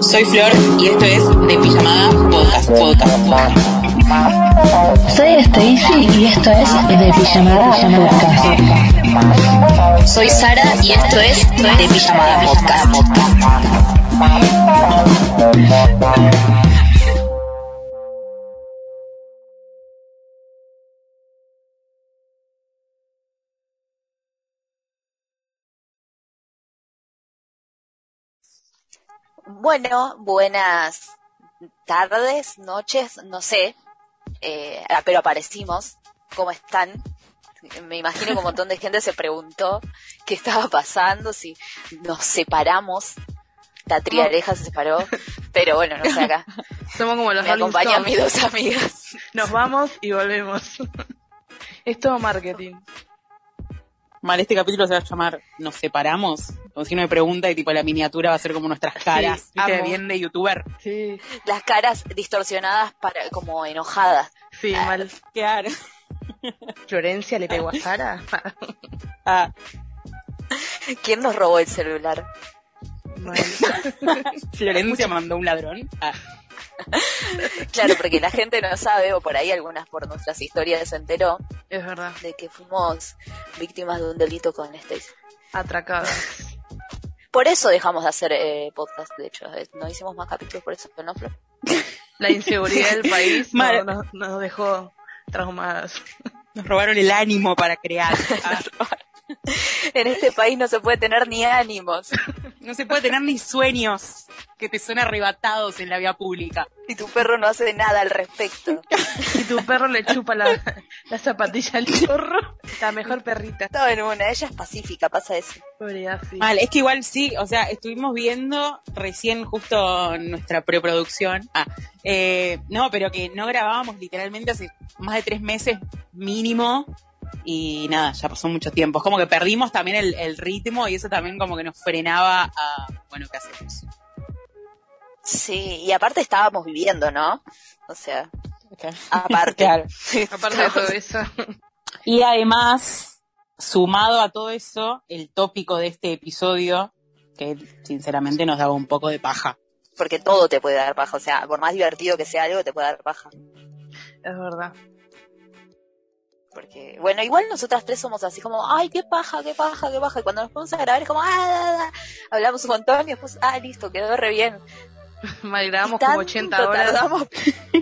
Soy Flor y esto es De Pijamada Podcast. Podcast. Podcast. Soy Stacy y esto es De Pijamada Podcast. Soy Sara y esto es De Pijamada Podcast. Bueno, buenas tardes, noches, no sé, eh, pero aparecimos. ¿Cómo están? Me imagino que un montón de gente se preguntó qué estaba pasando, si nos separamos. La triareja se separó, pero bueno, no sé acá. Somos como los Me acompañan mis dos amigas. Nos vamos y volvemos. es todo marketing. Mal, este capítulo se va a llamar Nos separamos. Como si uno me pregunta y tipo la miniatura va a ser como nuestras caras. Sí. Bien de youtuber. Sí, Las caras distorsionadas para como enojadas. sí, mal. Claro. Florencia le pegó a Sara. Ah, ¿Quién nos robó el celular? Florencia mandó un ladrón. Ah, Claro, porque la gente no sabe, o por ahí algunas por nuestras historias se enteró, Es verdad. de que fuimos víctimas de un delito con Stacy. Atracada. Por eso dejamos de hacer eh, podcast, de hecho. eh, No hicimos más capítulos por eso, ¿no, Flor? La inseguridad del país no- nos, nos dejó traumadas. nos robaron el ánimo para crear. Ah, En este país no se puede tener ni ánimos. no se puede tener ni sueños que te son arrebatados en la vía pública. Y tu perro no hace nada al respecto. Y tu perro le chupa la, la zapatilla al zorro. La mejor perrita. Estaba en una, ella es pacífica, pasa eso. Pobre Afi. Mal, es que igual sí, o sea, estuvimos viendo recién justo nuestra preproducción. Ah, eh, no, pero que no grabábamos literalmente hace más de tres meses mínimo. Y nada, ya pasó mucho tiempo. Es como que perdimos también el, el ritmo y eso también como que nos frenaba a, bueno, ¿qué hacemos? Sí, y aparte estábamos viviendo, ¿no? O sea, aparte. Claro. Aparte de todo eso. Y además, sumado a todo eso, el tópico de este episodio, que sinceramente nos daba un poco de paja. Porque todo te puede dar paja. O sea, por más divertido que sea algo, te puede dar paja. Es verdad. Porque, bueno, igual nosotras tres somos así como, ay, qué paja, qué paja, qué paja. Y cuando nos ponemos a grabar es como, ah, da, da". hablamos un montón y después, ah, listo, quedó re bien. Mal, grabamos Y como tanto 80 horas. tardamos.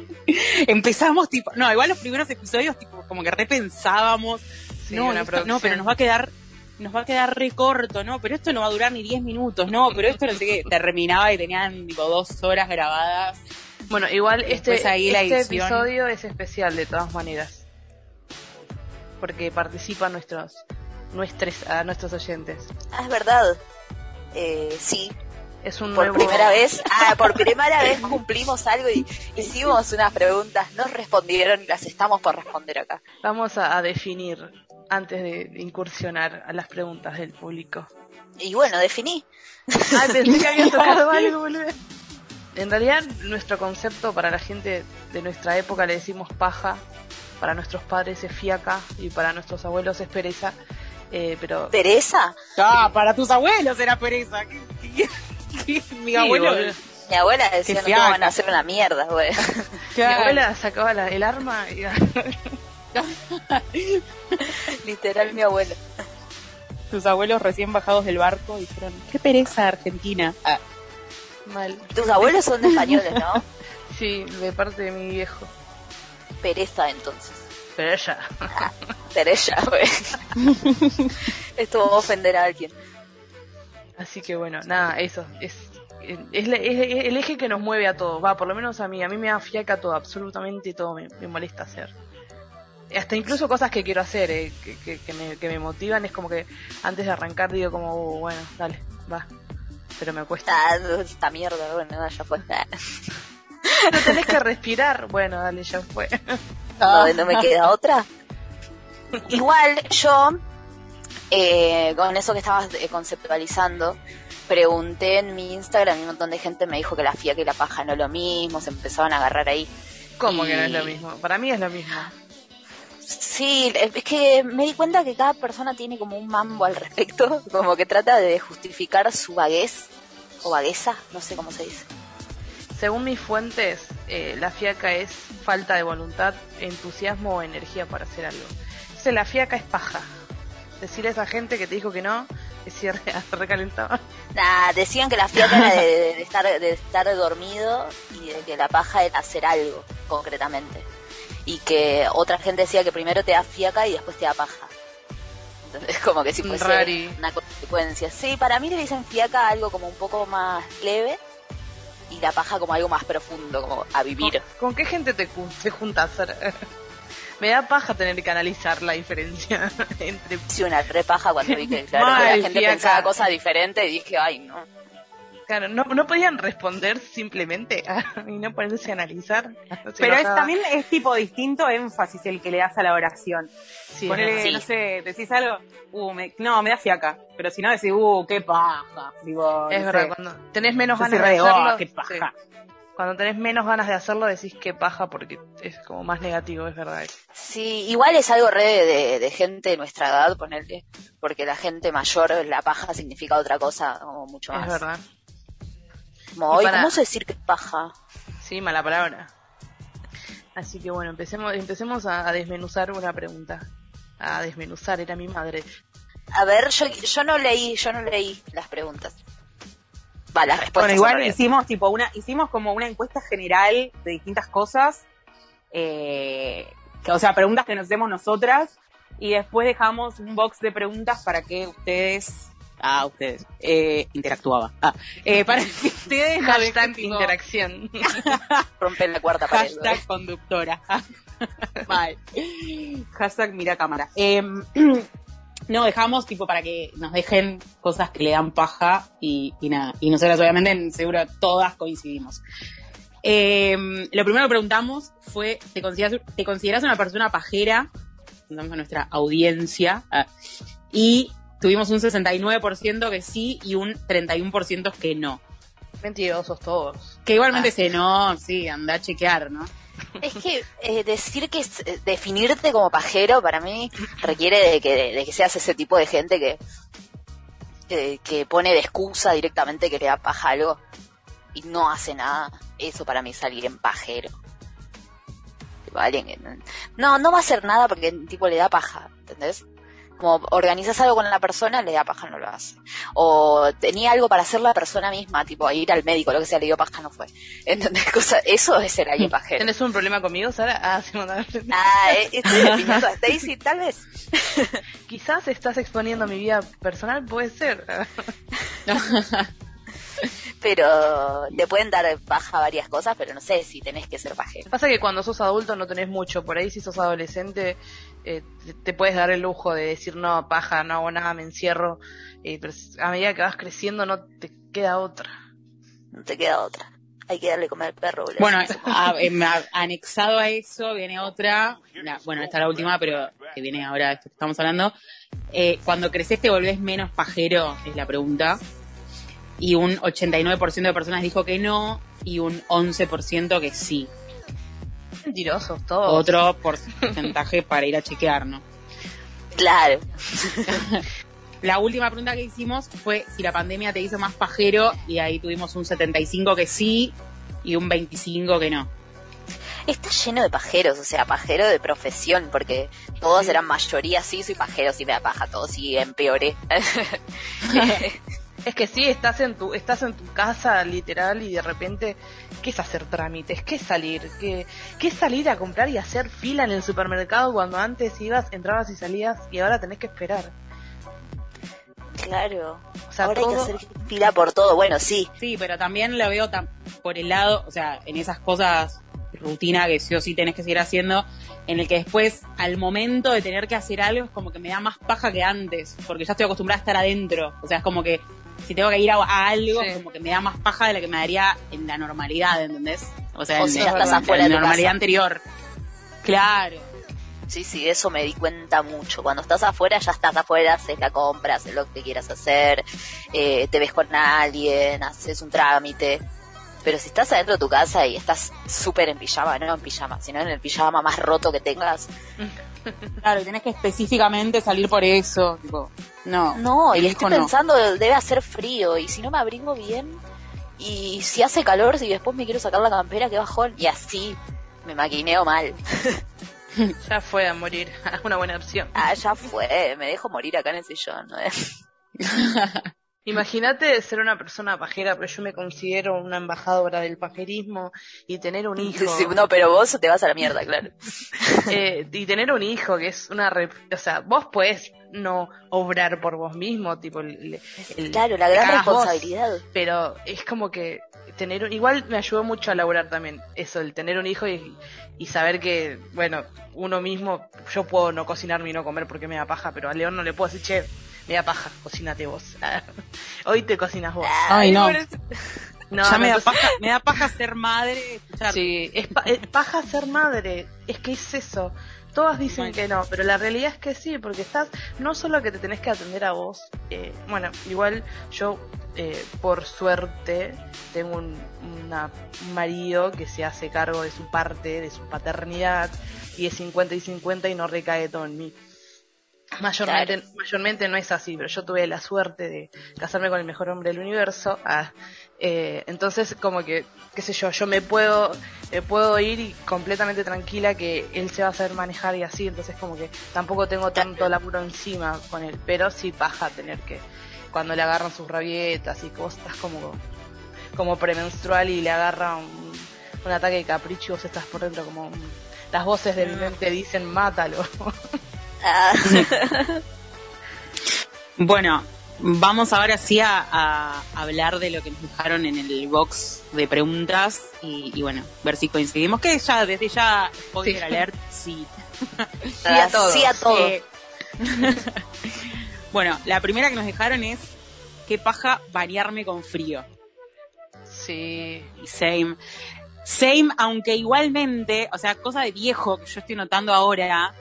Empezamos tipo, no, igual los primeros episodios tipo como que repensábamos, Sí, no, esto- no, pero nos va a quedar nos va a quedar re corto, no, pero esto no va a durar ni 10 minutos, no, pero esto no sé qué, terminaba y tenían tipo dos horas grabadas. Bueno, igual este, ahí este episodio es especial de todas maneras. Porque participan nuestros nuestros, a nuestros oyentes. Ah, es verdad. Eh, sí, Es un por nuevo primera vez, ah, por primera vez cumplimos algo y hicimos unas preguntas, nos respondieron y las estamos por responder acá. Vamos a, a definir antes de incursionar a las preguntas del público. Y bueno, definí. Ay, pensé que había tocado algo, boludo. En realidad, nuestro concepto para la gente de nuestra época le decimos paja, para nuestros padres es fiaca y para nuestros abuelos es pereza. Eh, pero ¿Teresa? Ah, para tus abuelos era pereza. ¿Qué, qué- qué- mi Sí, abuelo. Mi abuela decía, no van a hacer una mierda, güey. mi abuela sacaba la- el arma y Literal, mi abuela. Tus abuelos recién bajados del barco dijeron, qué pereza Argentina. Ah, mal. Tus abuelos son de españoles, ¿no? Sí, de parte de mi viejo. Pereza, entonces. Pero ella. Teresa, güey. Esto va a ofender a alguien. Así que bueno, nada, eso. Es, es, la- es- es el eje que nos mueve a todos. Va, por lo menos a mí. A mí me da fiaca todo, absolutamente todo me, me molesta hacer. Hasta incluso cosas que quiero hacer, eh, que, que, que me, que me motivan. Es como que antes de arrancar digo como, "Uh, bueno, dale, va. Pero me cuesta. Ah, esta mierda, bueno, ya fue. No tenés que respirar. Bueno, dale, ya fue. No, no me queda otra. Igual yo, eh, con eso que estabas eh, conceptualizando, pregunté en mi Instagram y un montón de gente me dijo que la fiaca y la paja no es lo mismo, se empezaban a agarrar ahí. ¿Cómo que no es lo mismo? Para mí es lo mismo. Sí, es que me di cuenta que cada persona tiene como un mambo al respecto, como que trata de justificar su vaguez o vagueza, no sé cómo se dice. Según mis fuentes, eh, la fiaca es falta de voluntad, entusiasmo o energía para hacer algo. La fiaca es paja. Decirle a esa gente que te dijo que no, que si re- recalentaba. Nah, decían que la fiaca era de, de estar, de estar dormido y de que la paja era hacer algo, concretamente. Y que otra gente decía que primero te da fiaca y después te da paja. Entonces, como que si fuese Rari. una consecuencia. Sí, para mí le dicen fiaca algo como un poco más leve y la paja como algo más profundo, como a vivir. ¿Con, con qué gente te, juntas? Me da paja tener que analizar la diferencia entre Sí, una re paja cuando vi que, claro, que Mal, la gente pensaba cosas diferentes y dije, ay, no. Claro, no, no podían responder simplemente y no ponerse a analizar. Se Pero es, también es tipo distinto énfasis el que le das a la oración. Sí, es no sé, decís algo, uh, me- no, me da fiaca. Pero si no decís, uh, qué paja. Digo, Es no verdad, sé, cuando tenés menos ganas de oh, hacerlo. qué paja. sí. Cuando tenés menos ganas de hacerlo decís que paja porque es como más negativo, es verdad. Sí, igual es algo re de, gente de nuestra edad, ponerle, porque la gente mayor, la paja significa otra cosa, como mucho Es más. verdad. Y hoy, para- ¿cómo se decir que es paja? Sí, mala palabra. Así que bueno, empecemos, empecemos a, a desmenuzar una pregunta. A desmenuzar, era mi madre. A ver, yo, yo no leí, yo no leí las preguntas. Va, las respuestas. Bueno, igual hicimos tipo una, hicimos como una encuesta general de distintas cosas, eh, que, o sea, preguntas que nos hacemos nosotras, y después dejamos un box de preguntas para que ustedes, ah, ustedes, eh, interactuaba, ah, eh, para que ustedes Hashtag tipo, interacción. Rompen la cuarta pared. ¿no? hashtag conductora, Mal. hashtag mira cámara. Em, no, dejamos tipo para que nos dejen cosas que le dan paja y, y nada. Y nosotras obviamente en- seguro todas coincidimos. Eh, lo primero que preguntamos fue, ¿te consideras, ¿te consideras una persona pajera? Preguntamos a nuestra audiencia. ah, y tuvimos un 69% que sí y un 31% que no. Mentirosos todos. Que igualmente se no, sí, anda a chequear, ¿no? Es que eh, decir que es- eh, definirte como pajero para mí requiere de que, de que seas ese tipo de gente que, que, que pone de excusa directamente que le da paja algo y no hace nada. Eso para mí es salir en pajero. Tipo, alguien que no- no, no va a hacer nada porque tipo le da paja, ¿entendés? Como organizas algo con la persona, le da paja, no lo hace. O tenía algo para hacer la persona misma, tipo ir al médico, lo que sea, le dio paja, no fue. ¿Entendés? Cosa, eso es ser alguien pajero. ¿Tenés un problema conmigo, Sara? Ah, sí, mandame. Ah, eh, estoy definiendo a Stacy, tal vez. Quizás estás exponiendo mi vida personal, puede ser. Pero te pueden dar paja varias cosas, pero no sé si tenés que ser pajero. Pasa que cuando sos adulto no tenés mucho, por ahí si sos adolescente eh, te, puedes dar el lujo de decir no, paja, no hago nada, me encierro, eh, pero a medida que vas creciendo no te queda otra. No te queda otra. Hay que darle comer al perro. boludo. Bueno, a- em, a- anexado a eso viene otra, la- bueno, esta es la última, pero que viene ahora de esto que estamos hablando. Eh, cuando creces te volvés menos pajero, es la pregunta. Y un 89% de personas dijo que no, y un 11% que sí. Mentirosos todos. Otro porcentaje para ir a chequear, ¿no? Claro. La última pregunta que hicimos fue si la pandemia te hizo más pajero, y ahí tuvimos un 75 que sí, y un 25 que no. Está lleno de pajeros, o sea, pajero de profesión, porque todos eran mayoría, sí, soy pajero, sí me da paja, todos sí empeoré. Es que sí, estás en tu estás en tu casa literal y de repente ¿qué es hacer trámites? ¿Qué es salir? ¿Qué, qué es salir a comprar y hacer fila en el supermercado cuando antes ibas, entrabas y salías y ahora tenés que esperar? claro. O sea, Ahora hay que hacer fila por todo. Bueno, sí. Sí, pero también lo veo tam- por el lado, o sea, en esas cosas rutina que sí o sí tenés que seguir haciendo, en el que después, al momento de tener que hacer algo, es como que me da más paja que antes, porque ya estoy acostumbrada a estar adentro. O sea, es como que si tengo que ir a, a algo, Sí. como que me da más paja de la que me daría en la normalidad, ¿entendés? O sea, O en, si ya en- estás en afuera de la normalidad casa. anterior. Claro. Sí, sí, eso me di cuenta mucho. Cuando estás afuera, ya estás afuera, haces la compra, haces lo que quieras hacer, eh, te ves con alguien, haces un trámite. Pero si estás adentro de tu casa y estás súper en pijama, no en pijama, sino en el pijama más roto que tengas, Claro, y tenés que específicamente salir por eso. Tipo, no. no, y estoy no. pensando, debe hacer frío, y si no me abrigo bien, y si hace calor, si después me quiero sacar la campera, qué bajón. Y así me maquineo mal. Ya fue a morir. Una buena opción. Ah, ya fue, me dejo morir acá en el sillón. ¿no? Imagínate ser una persona pajera, pero yo me considero una embajadora del pajerismo y tener un hijo. Sí, no, pero vos te vas a la mierda, claro. Eh, y tener un hijo que es una... rep- O sea, vos podés no obrar por vos mismo, tipo... El, el- Claro, la gran vos, responsabilidad. pero es como que tener un- igual me ayudó mucho a laburar también eso el tener un hijo y, y saber que bueno uno mismo yo puedo no cocinarme y no comer porque me da paja pero a León no le puedo decir che me da paja cocínate vos hoy te cocinas vos Ay, no. no, ya no, me da, paja, me da paja ser madre. escuchar. Sí, es, pa- es paja ser madre. Es que es eso. Todas dicen Bueno. que no, pero la realidad es que sí, porque estás, no solo que te tenés que atender a vos, eh, bueno, igual yo, eh, por suerte, tengo un, una- un marido que se hace cargo de su parte, de su paternidad, y es 50 y 50 y no recae todo en mí. Mayormente, mayormente no es así, pero yo tuve la suerte de casarme con el mejor hombre del universo. ah, eh, entonces, como que, qué sé yo, yo me puedo, me puedo ir y completamente tranquila que él se va a saber manejar y así. Entonces, como que tampoco tengo tanto laburo encima con él, pero sí paja tener que, cuando le agarran sus rabietas y estás como, como premenstrual y le agarra un, un ataque de capricho y vos estás por dentro como. un- las voces de mi mente dicen, mátalo. Bueno, vamos ahora sí a, a hablar de lo que nos dejaron en el box de preguntas y, y bueno, ver si coincidimos. Que ya, desde ya, spoiler Sí. alert, sí. Sí a todo. Sí a todo. Eh, bueno, la primera que nos dejaron es qué paja bañarme con frío. Sí. Y same. Same, aunque igualmente, o sea, cosa de viejo que yo estoy notando ahora,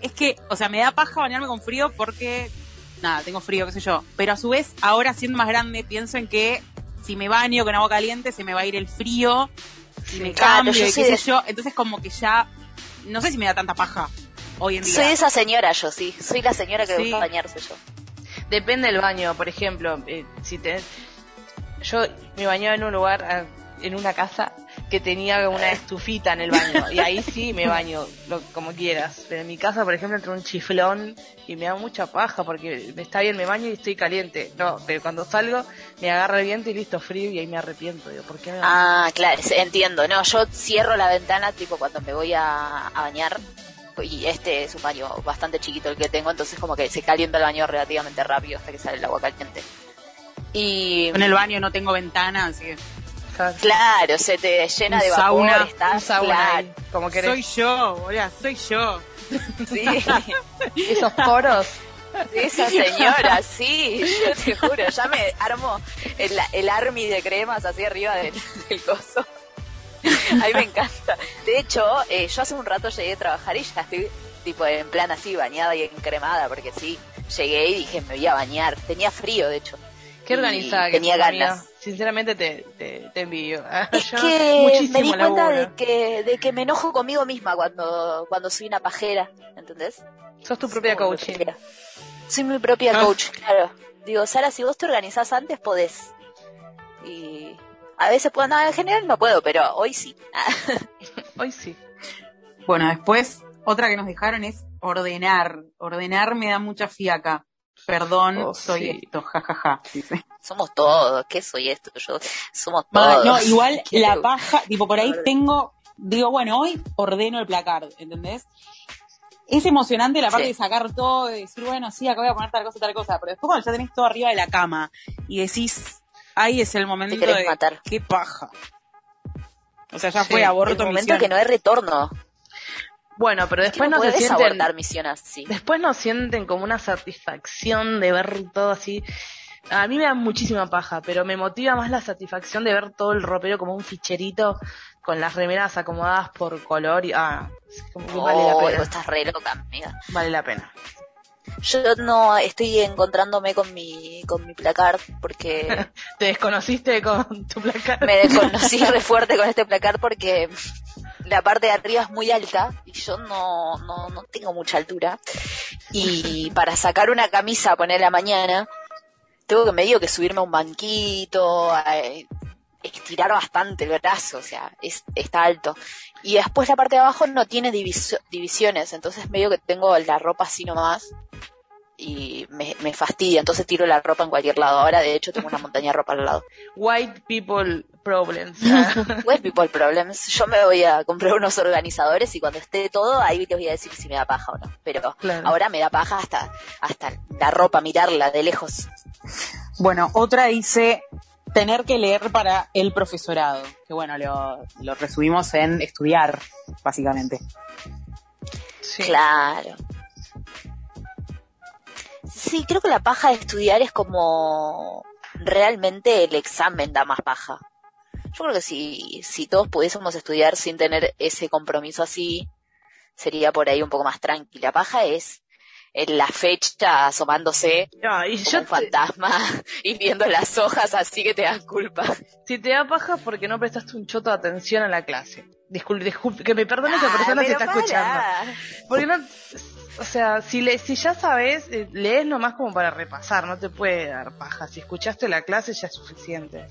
es que, o sea, me da paja bañarme con frío porque, nada, tengo frío, qué sé yo. Pero a su vez, ahora siendo más grande, pienso en que si me baño con agua caliente, se me va a ir el frío y me Claro, cambio yo y soy qué de- sé yo. Entonces, como que ya, no sé si me da tanta paja hoy en día. soy esa señora yo, sí. Soy la señora que Sí. gusta bañarse yo. Depende del baño, por ejemplo, eh, si te yo me bañaba en un lugar ah, en una casa que tenía una estufita en el baño y ahí sí me baño lo, como quieras, pero en mi casa, por ejemplo, entra un chiflón y me da mucha paja porque me está bien, me baño y estoy caliente. No, pero cuando salgo me agarra el viento y listo frío y ahí me arrepiento, digo, ¿por qué me baño? Ah, claro, entiendo. No, yo cierro la ventana tipo cuando me voy a, a bañar. Y este es un baño bastante chiquito el que tengo, entonces como que se calienta el baño relativamente rápido hasta que sale el agua caliente. Y En el baño no tengo ventana, así que Claro, se te llena Un de vapor, sauna, estás Un sauna claro, ahí, como querés. soy yo, hola, soy yo. sí. Esos poros. Esa señora, sí, yo te juro, ya me armo el, el army de cremas así arriba del, del coso. A mí me encanta. De hecho, eh, yo hace un rato llegué a trabajar y ya estoy tipo en plan así bañada y encremada, porque sí, llegué y dije me voy a bañar. Tenía frío, de hecho. Qué organizada que tenía ganas. Sinceramente te, te, te envidio. Es Yo, que muchísimo me di cuenta de que, de que me enojo conmigo misma cuando, cuando soy una pajera, ¿entendés? Sos tu propia Soy coaching. pajera. Soy mi propia Ah. coach, claro. Digo, Sara, si vos te organizás antes, podés. Y a veces puedo, no, en general no puedo, pero hoy sí. Hoy sí. Bueno, después, otra que nos dejaron es ordenar. Ordenar me da mucha fiaca. Perdón, Oh, soy sí. esto, jajaja. dice. Somos todos, ¿qué soy esto? Yo, somos todos. No, igual ¿Qué la paja, tipo por ahí tengo, digo, bueno, hoy ordeno el placard, ¿entendés? Es emocionante la parte Sí. de sacar todo, de decir, bueno, sí, acá voy a poner tal cosa, tal cosa, pero después cuando ya tenés todo arriba de la cama y decís, ahí es el momento Te de, matar. qué paja. O sea, ya Sí, fue El aborto momento misión. que no hay retorno. Bueno, pero Es que después no no, se sienten. abortar misión así. Después no sienten como una satisfacción de ver todo así. A mí me da muchísima paja, pero me motiva más la satisfacción de ver todo el ropero como un ficherito con las remeras acomodadas por color y ah, como que vale la Oh, pena. estás re loca, amiga. Vale la pena. Yo no estoy encontrándome con mi, con mi placard porque Te desconociste con tu placa. me desconocí re fuerte con este placard porque la parte de arriba es muy alta y yo no, no, no tengo mucha altura. Y para sacar una camisa, poner la mañana, tengo que medio que subirme a un banquito, eh, estirar bastante el brazo, o sea, es, está alto. Y después la parte de abajo no tiene divisiones, entonces medio que tengo la ropa así nomás y me, me fastidia, entonces tiro la ropa en cualquier lado. Ahora de hecho tengo una montaña de ropa al lado. White people problems. Ah, White people problems. Yo me voy a comprar unos organizadores y cuando esté todo ahí les voy a decir si me da paja o no. Pero Claro. ahora me da paja hasta, hasta la ropa, mirarla de lejos. Bueno, otra dice tener que leer para el profesorado, que bueno, lo, lo resumimos en estudiar, básicamente. sí. Claro. Sí, creo que la paja de estudiar es como realmente el examen da más paja. Yo creo que si, si todos pudiésemos estudiar sin tener ese compromiso así, sería por ahí un poco más tranquila. La paja es en la fecha asomándose Ah, y como yo un te- fantasma y viendo las hojas así que te dan culpa. si te da paja porque no prestaste un choto de atención a la clase. Disculpe, disculpe, que me perdone esa Ah, persona pero está para. escuchando. Porque no, o sea, si le, si ya sabes, eh, lees nomás como para repasar, no te puede dar paja. Si escuchaste la clase ya es suficiente.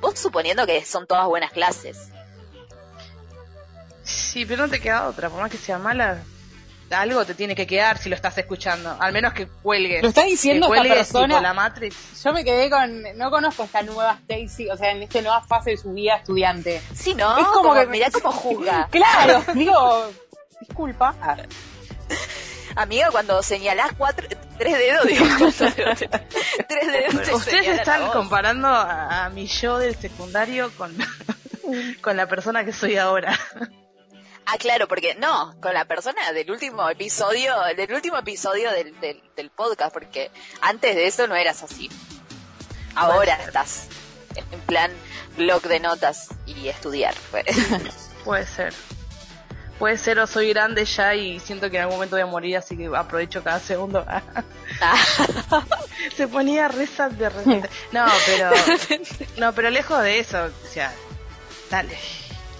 Vos suponiendo que son todas buenas clases. Sí, pero no te queda otra, por más que sea mala, algo te tiene que quedar si lo estás escuchando, al menos que cuelgues. Lo está diciendo que esta persona. tipo la Matrix. Yo me quedé con, no conozco esta nueva Stacy, o sea, en esta nueva fase de su vida estudiante. Sí, ¿no? Es como que- mirá cómo juzga. Claro, digo, disculpa. Amiga, cuando señalás cuatro, tres dedos, digo, cuatro dedos, tres dedos. te Ustedes a están comparando a, a mi yo del secundario con, con la persona que soy ahora. Ah, claro, porque no, con la persona del último episodio, del último episodio del, del, del podcast, porque antes de eso no eras así. Ahora estás en plan blog de notas y estudiar. pues. Puede ser. Puede ser o soy grande ya y siento que en algún momento voy a morir, así que aprovecho cada segundo. Ah, Se ponía reza de repente. No, pero no, pero lejos de eso, o sea, dale,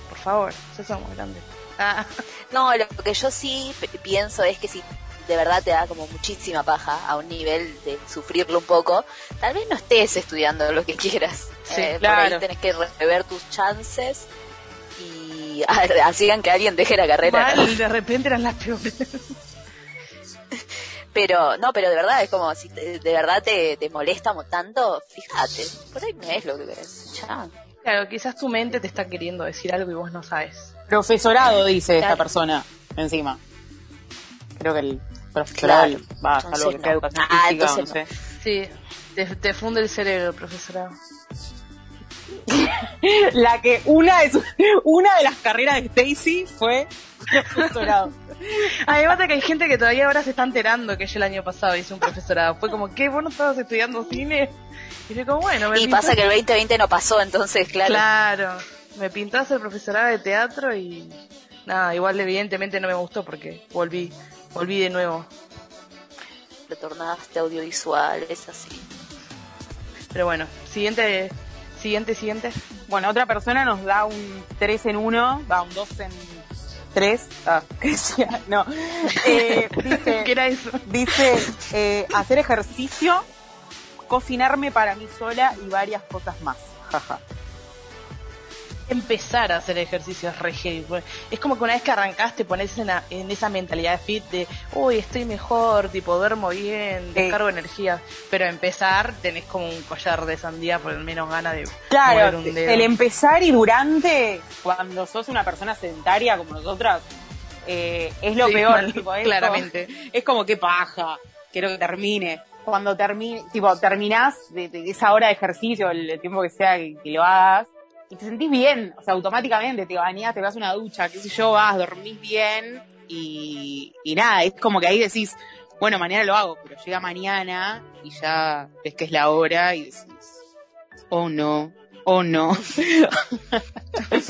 por favor, ya somos grandes. Ah, no, lo que yo sí pienso es que si de verdad te da como muchísima paja a un nivel de sufrirlo un poco, tal vez no estés estudiando lo que quieras. Sí, Eh, Por claro. ahí tenés que rever tus chances y hacían que alguien deje la carrera. ¿no? mal, de repente eran las peores. Pero, no, pero de verdad es como si te- de verdad te, te molesta mo- tanto, fíjate, por ahí no es lo que ves. Ya. Claro, quizás tu mente te está queriendo decir algo y vos no sabes. Profesorado, dice esta Claro. persona, encima. Creo que el profesorado Claro. va, Entonces salvo que no. educación Ah, física, no entonces sé. Sí, te, te funde el cerebro, profesorado. La que una de sus- una de las carreras de Stacy fue profesorado. Además de que hay gente que todavía ahora se está enterando que yo el año pasado hice un profesorado. Fue como, ¿qué? ¿Vos no estabas estudiando cine? Y fue como, bueno, me Y pintó- pasa que el 2020 no pasó, entonces, claro. Claro, me pintó hacer profesorado de teatro y nada, igual evidentemente no me gustó porque volví, volví de nuevo. Retornaste audiovisual, es así. Pero bueno, siguiente, siguiente, siguiente. Bueno, otra persona nos da un 3 en 1, va un 2 en 3. Ah, ¿qué decía? No. Eh, dice, ¿Qué era eso? dice eh, hacer ejercicio, cocinarme para mí sola y varias cosas más. Jaja. Empezar a hacer ejercicios re heavy, porque Es como que una vez que arrancaste pones en, esa mentalidad de fit de, uy, estoy mejor, tipo, duermo bien, Sí. descargo energía. Pero empezar tenés como un collar de sandía por menos ganas de Claro, un dedo. el empezar y durante, cuando sos una persona sedentaria como nosotras, eh, es lo Sí, peor. mal, tipo, es claramente. como- es como que paja, quiero que termine. Cuando termine, tipo, terminás de, de esa hora de ejercicio, el, el tiempo que sea que, que lo hagas, y te sentís bien, o sea, automáticamente te bañás, te vas a una ducha, qué sé yo, vas, dormís bien, y, y nada, es como que ahí decís, bueno, mañana lo hago, pero llega mañana y ya ves que es la hora y decís, oh no, oh no.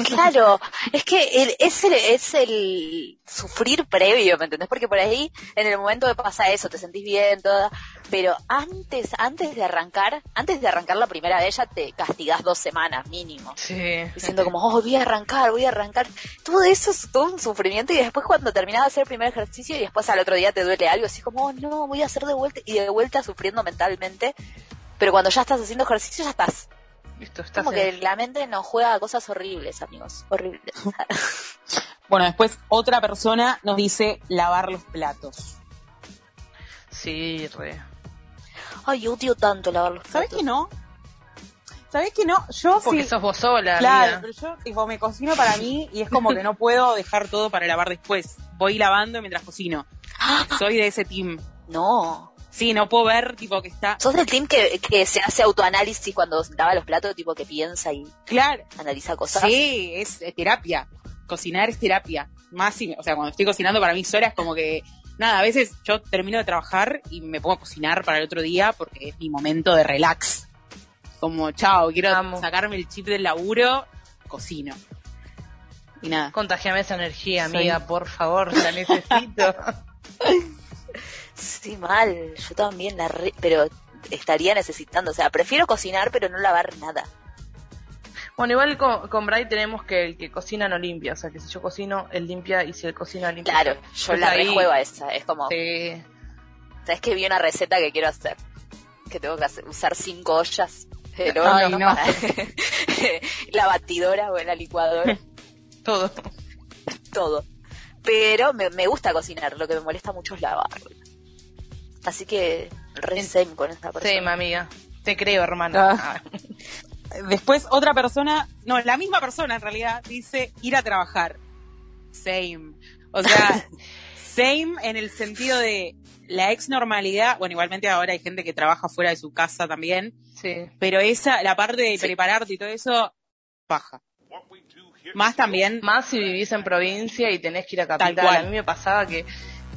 Claro, es que es, el, es el sufrir previo, ¿me entendés? Porque por ahí, en el momento que pasa eso, te sentís bien, toda, pero antes, antes de arrancar, antes de arrancar la primera vez ya te castigás dos semanas mínimo. Sí. Diciendo como, oh, voy a arrancar, voy a arrancar. Todo eso es todo un sufrimiento y después cuando terminás de hacer el primer ejercicio y después al otro día te duele algo, así como, oh, no, voy a hacer de vuelta y de vuelta sufriendo mentalmente. Pero cuando ya estás haciendo ejercicio ya estás. Listo, Como que la mente nos juega a cosas horribles, amigos. Horribles. Bueno, después otra persona nos dice lavar los platos. Sí, re. Ay, yo odio tanto lavar los ¿Sabes platos. que no? ¿Sabes que no? Yo Porque sí. sos vos sola, Claro, amiga. pero yo tipo, me cocino para mí y es como que no puedo dejar todo para lavar después. Voy lavando mientras cocino. Soy de ese team. No. Sí, no puedo ver tipo que está... ¿Sos del team que, que se hace autoanálisis cuando lava los platos, tipo que piensa y Claro. analiza cosas? Sí, es, terapia. Cocinar es terapia. Más si, o sea, cuando estoy cocinando para mí sola es como que, nada, a veces yo termino de trabajar y me pongo a cocinar para el otro día porque es mi momento de relax. Como, chao, quiero sacarme el chip del laburo, cocino. Y nada. Contagiame esa energía, Soy- amiga, por favor, la necesito. Sí, mal. Yo también la re... Pero estaría necesitando. O sea, prefiero cocinar pero no lavar nada. bueno, igual con, con Bray tenemos que el que cocina no limpia. O sea, que si yo cocino, él limpia y si él cocina, limpia. Claro, yo Pues la ahí- rejuego a esa. Es como, Sí. ¿sabes que vi una receta que quiero hacer? Que tengo que hacer- usar cinco ollas. Ay, horno no. para- la batidora o la licuadora. Todo. todo. Pero me, me gusta cocinar, lo que me molesta mucho es lavar. Así que re En- same con esta persona. amiga. Te creo, hermana. Ah. Después otra persona, no, la misma persona en realidad, dice ir a trabajar. Same. O sea, same en el sentido de la ex normalidad, bueno, igualmente ahora hay gente que trabaja fuera de su casa también, Sí. pero esa, la parte de Sí. prepararte y todo eso, paja. Más también, Más si vivís en provincia y tenés que ir a Tal capital. cual. A mí me pasaba que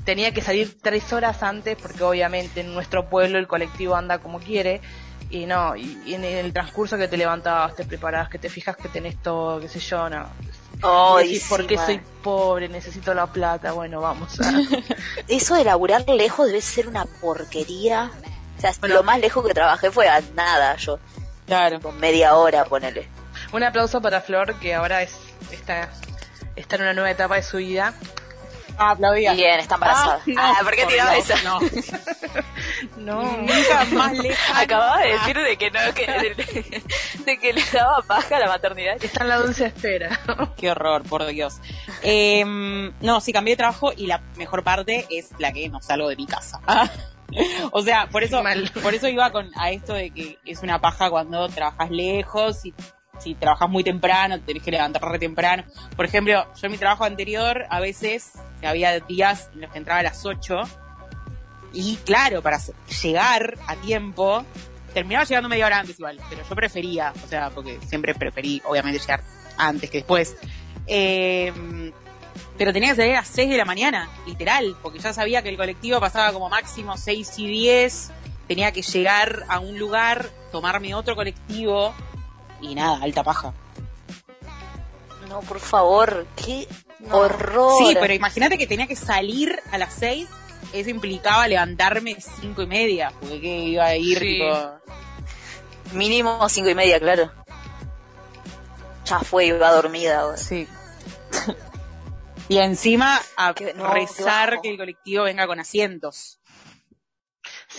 tenía que salir tres horas antes porque obviamente en nuestro pueblo el colectivo anda como quiere. Y no, y, y en el transcurso que te levantabas, te preparabas, que te fijas que tenés todo, qué sé yo, no. Y Ay, decís, sí, ¿por qué soy pobre? Necesito la plata. Bueno, vamos. a- Eso de laburar lejos debe ser una porquería. O sea, Bueno. lo más lejos que trabajé fue a nada, yo. claro. Con media hora, ponele. Un aplauso para Flor, que ahora es está, está en una nueva etapa de su vida. Ah, aplaudía. Bien, está embarazada. Ah, no, Ah, ¿por qué tiraba esa? No, No. nunca más lejano. Acababa de decir de que no, que, de, de que le daba paja a la maternidad. Está en la dulce espera. Qué horror, por Dios. Eh, no, sí, cambié de trabajo y la mejor parte es la que no salgo de mi casa. o sea, por eso, por eso iba con a esto de que es una paja cuando trabajas lejos y si trabajas muy temprano, te tenés que levantar re temprano. Por ejemplo, yo en mi trabajo anterior, a veces había días en los que entraba a las 8 y claro, para llegar a tiempo, terminaba llegando media hora antes igual, pero yo prefería, o sea, porque siempre preferí, obviamente, llegar antes que después. Eh, pero tenía que salir a las 6 de la mañana, literal, porque ya sabía que el colectivo pasaba como máximo 6 y 10, tenía que llegar a un lugar, tomarme otro colectivo y nada, alta paja. No, por favor, qué horror. Sí, pero imagínate que tenía que salir a las 6, eso implicaba levantarme 5 y media, porque que iba a ir Sí. tipo... Mínimo cinco y media, claro. Ya fue, iba dormida. Sí. y encima a no, rezar que el colectivo venga con asientos.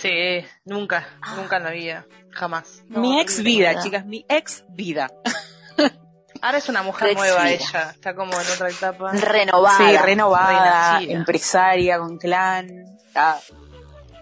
Sí, nunca, nunca en la vida, jamás. No, mi ex vida, chicas, mi ex vida. Ahora es una mujer nueva vida. ella, está como en otra etapa. Renovada. Sí, renovada, renacida. empresaria, con clan, ah,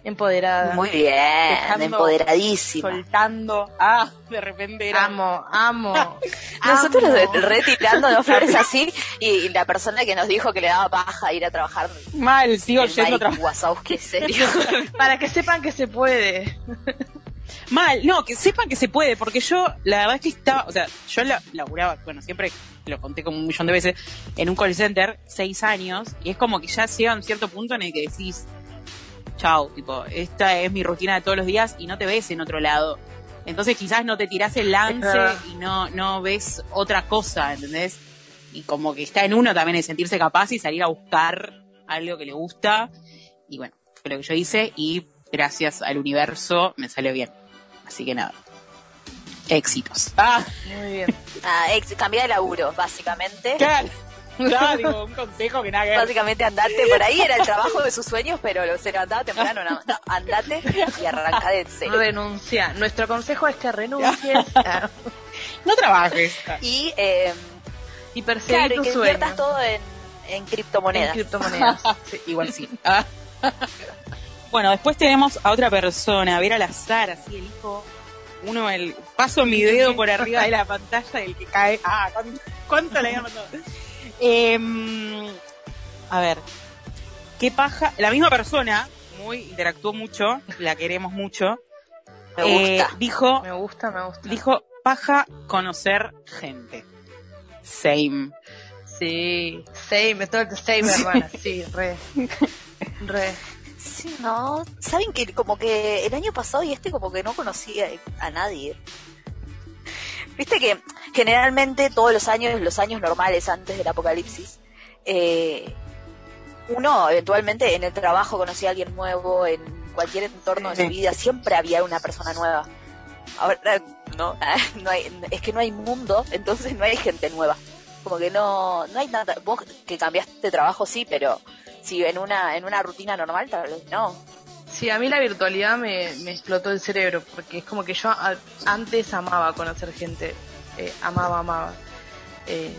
Empoderada. Muy bien, Dejando- empoderadísima. soltando. Ah, de repente era... Amo, amo. Nosotros amo. retirándonos flores así y, y la persona que nos dijo que le daba paja ir a trabajar Mal, sigo yendo. Wazowski, serio. Para que sepan que se puede. Mal, no, que sepan que se puede, porque yo, la verdad es que estaba, o sea, yo la, laburaba, bueno, siempre lo conté como un millón de veces, en un call center, seis años, y es como que ya llega un cierto punto en el que decís, chao, tipo, esta es mi rutina de todos los días y no te ves en otro lado. Entonces quizás no te tirás el lance y no, no ves otra cosa, ¿entendés? Y como que está en uno también el sentirse capaz y salir a buscar algo que le gusta. Y bueno, fue lo que yo hice y gracias al universo me salió bien. Así que nada. Éxitos. Ah, Muy bien. Ah, ex, cambia de laburo, básicamente. claro. Claro, digo, un consejo que nada que ver. Básicamente andate por ahí, era el trabajo de sus sueños, pero se levantaba temprano, no, no, andate y arranca de cero. Renuncia. Nuestro consejo es que renuncies. No trabajes. Y, eh, Y perseguir claro, y tu que sueño. inviertas todo en, en criptomonedas. En criptomonedas. Sí, igual sí. Bueno, después tenemos a otra persona, a ver al azar, así elijo uno, el paso mi dedo por arriba de la pantalla del que cae. Ah, ¿cuánto, cuánto le había mandado? Em, a ver, qué paja. La misma persona, muy interactuó mucho, la queremos mucho. Me eh, gusta. dijo, Me gusta, me gusta. dijo paja conocer gente. Same. Sí, same, todo el same, hermana. Sí, re. Re. Sí, no. Saben que como que el año pasado y este como que no conocía a nadie. Viste que generalmente todos los años, los años normales antes del apocalipsis, eh, uno eventualmente en el trabajo conocía a alguien nuevo, en cualquier entorno de su vida, siempre había una persona nueva. Ahora no, no hay, es que no hay mundo, entonces no hay gente nueva. Como que no, no hay nada. Vos que cambiaste de trabajo sí, pero si en una, en una rutina normal tal vez no. Sí, a mí la virtualidad me, explotó el cerebro, porque es como que yo antes amaba conocer gente, eh, amaba, amaba. Eh,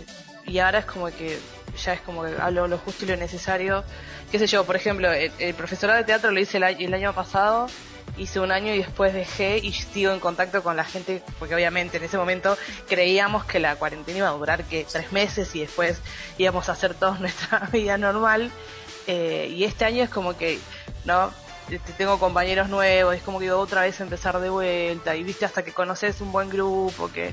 y ahora es como que ya es como que hablo lo justo y lo necesario. Qué sé yo, por ejemplo, el, el profesorado de teatro lo hice el, año pasado, hice un año y después dejé y sigo en contacto con la gente, porque obviamente en ese momento creíamos que la cuarentena iba a durar que tres meses y después íbamos a hacer toda nuestra vida normal. Eh, y este año es como que, ¿no? Este, tengo compañeros nuevos, es como que otra vez a empezar de vuelta y viste hasta que conoces un buen grupo que,